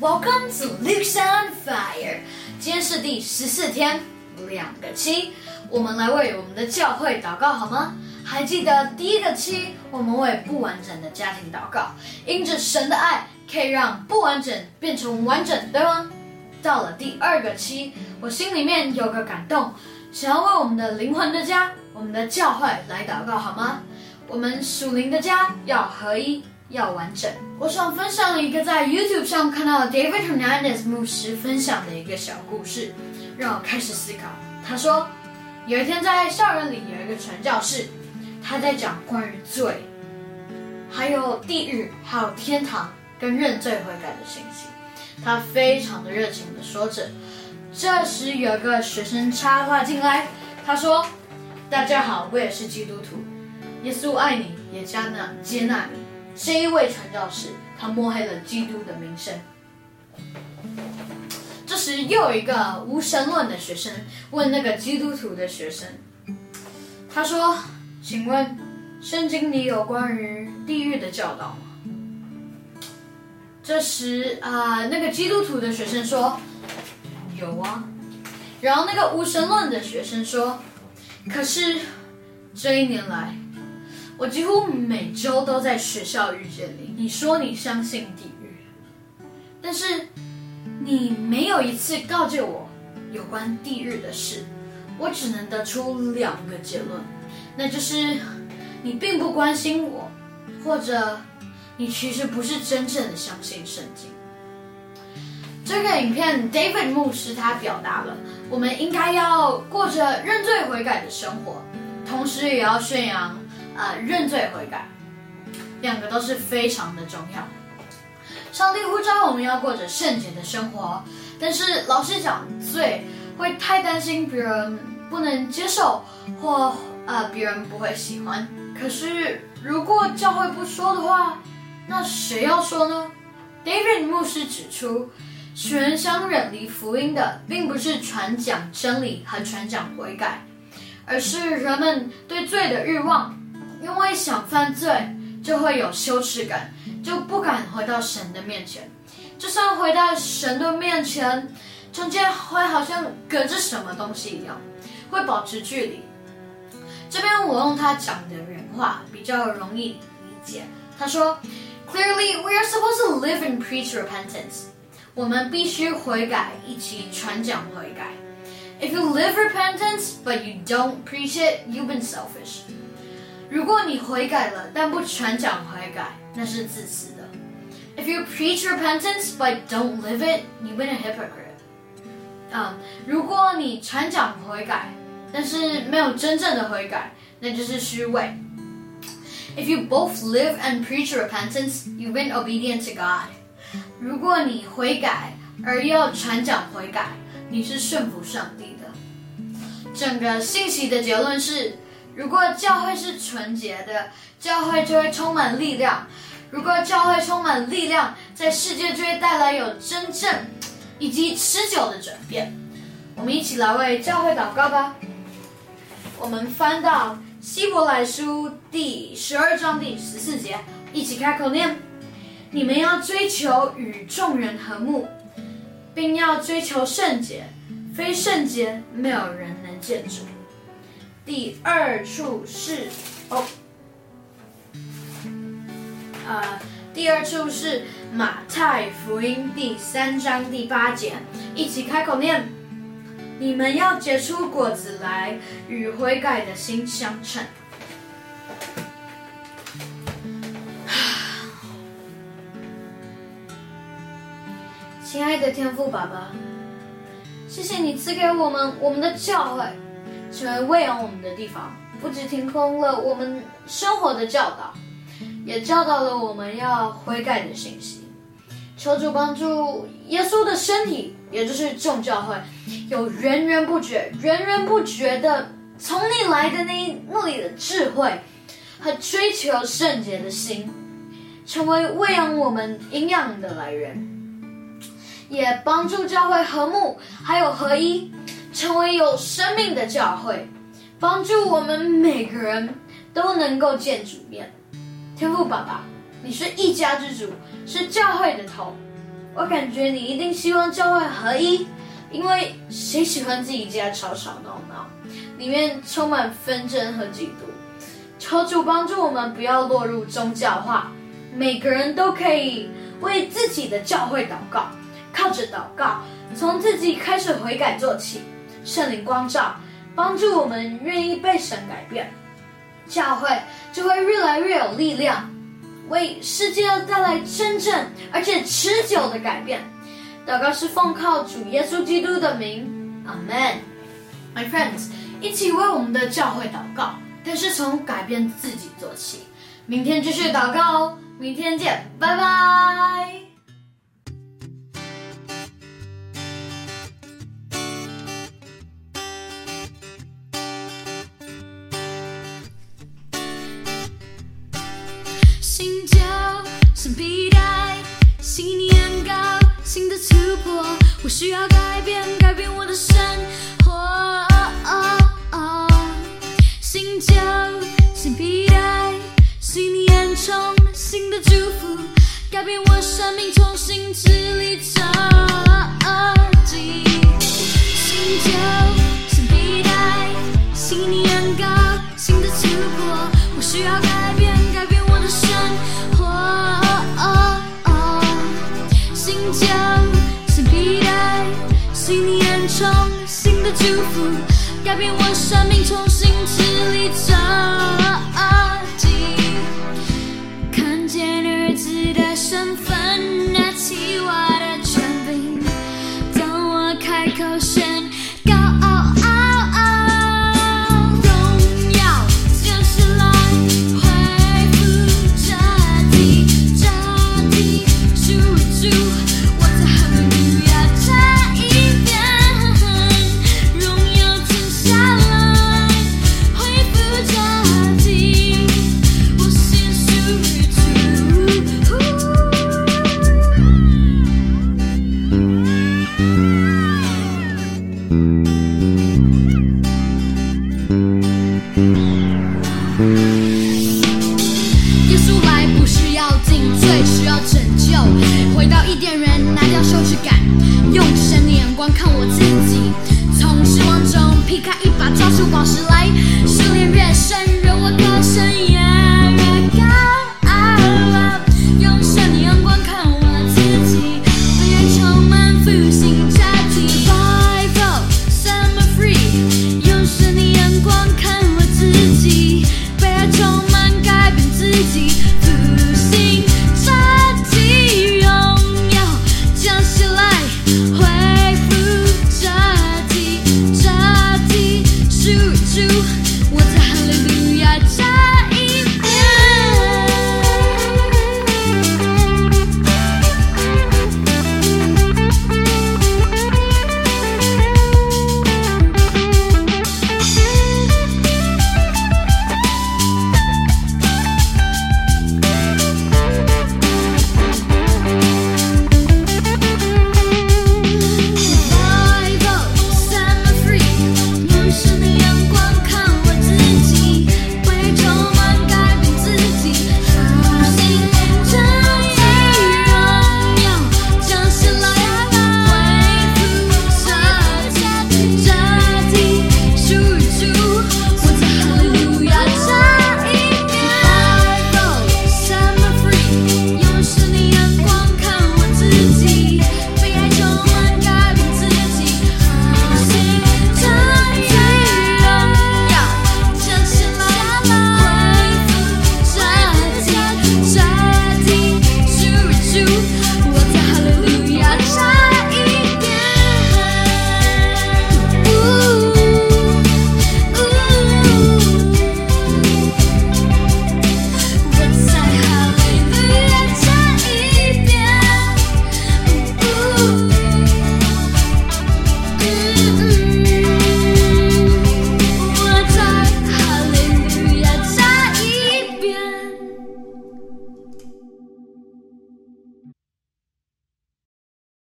Welcome to Luke's on Fire。今天是第十四天，两个七，我们来为我们的教会祷告好吗？还记得第一个七，我们为不完整的家庭祷告，因着神的爱可以让不完整变成完整，对吗？到了第二个七，我心里面有个感动，想要为我们的灵魂的家，我们的教会来祷告好吗？我们属灵的家要合一。要完整。我想分享一个在 YouTube 上看到 David Hernandez 牧师分享的一个小故事，让我开始思考。他说，有一天在校园里有一个传教士，他在讲关于罪，还有地狱，还有天堂跟认罪悔改的信息。他非常的热情的说着。这时有个学生插话进来，他说：“大家好，我也是基督徒，耶稣爱你，也加纳接纳你。”这一位传教士，他抹黑了基督的名声。这时，又有一个无神论的学生问那个基督徒的学生：“他说，请问，圣经里有关于地狱的教导吗？”这时，啊，那个基督徒的学生说：“有啊。”然后，那个无神论的学生说：“可是，这一年来。”我几乎每周都在学校遇见你。你说你相信地狱，但是你没有一次告诫我有关地狱的事。我只能得出两个结论，那就是你并不关心我，或者你其实不是真正的相信圣经。这个影片，David 牧师他表达了我们应该要过着认罪悔改的生活，同时也要宣扬。啊，认罪悔改，两个都是非常的重要。上帝呼召我们要过着圣洁的生活，但是老实讲，罪会太担心别人不能接受，或呃别人不会喜欢。可是如果教会不说的话，那谁要说呢？David 牧师指出，使人想远离福音的，并不是传讲真理和传讲悔改，而是人们对罪的欲望。因为想犯罪，就会有羞耻感，就不敢回到神的面前。就算回到神的面前，中间会好像隔着什么东西一样，会保持距离。这边我用他讲的原话比较容易理解。他说：“Clearly, we are supposed to live and preach repentance。我们必须悔改，以及传讲悔改。If you live repentance but you don't preach it, you've been selfish。” 如果你悔改了，但不传讲悔改，那是自私的。If you preach repentance but don't live it, you've been a hypocrite. 啊，如果你传讲悔改，但是没有真正的悔改，那就是虚伪。If you both live and preach repentance, you've been obedient to God. 如果你悔改而又传讲悔改，你是顺服上帝的。整个信息的结论是。 如果教会是纯洁的，教会就会充满力量；如果教会充满力量，在世界就会带来有真正以及持久的转变。我们一起来为教会祷告吧。我们翻到希伯来书第十二章第十四节，一起开口念：你们要追求与众人和睦，并要追求圣洁，非圣洁，没有人能见主。第二处是哦，呃，第二处是马太福音第三章第八节，一起开口念：你们要结出果子来，与悔改的心相称。亲爱的天父爸爸，谢谢你赐给我们我们的教会。成为喂养我们的地方，不仅提供了我们生活的教导，也教导了我们要悔改的信息。求主帮助耶稣的身体，也就是众教会，有源源不绝、源源不绝的从你来的那那里的智慧和追求圣洁的心，成为喂养我们营养的来源，也帮助教会和睦还有合一。成为有生命的教会，帮助我们每个人都能够见主面。天父爸爸，你是一家之主，是教会的头，我感觉你一定希望教会合一，因为谁喜欢自己家吵吵闹闹，里面充满纷争和嫉妒。求主帮助我们不要落入宗教化，每个人都可以为自己的教会祷告，靠着祷告，从自己开始悔改做起，圣灵光照，帮助我们愿意被神改变，教会就会越来越有力量。为世界带来真正而且持久的改变。祷告是奉靠主耶稣基督的名，阿门。My friends，一起为我们的教会祷告，但是从改变自己做起。明天继续祷告哦，明天见，拜拜。我需要改变，改变我的生活。哦哦哦新旧新皮带，新年充新的祝福，改变我生命，重新支离折记。新旧新皮带，新年高，新的突破。我需要，改改变我生命，you.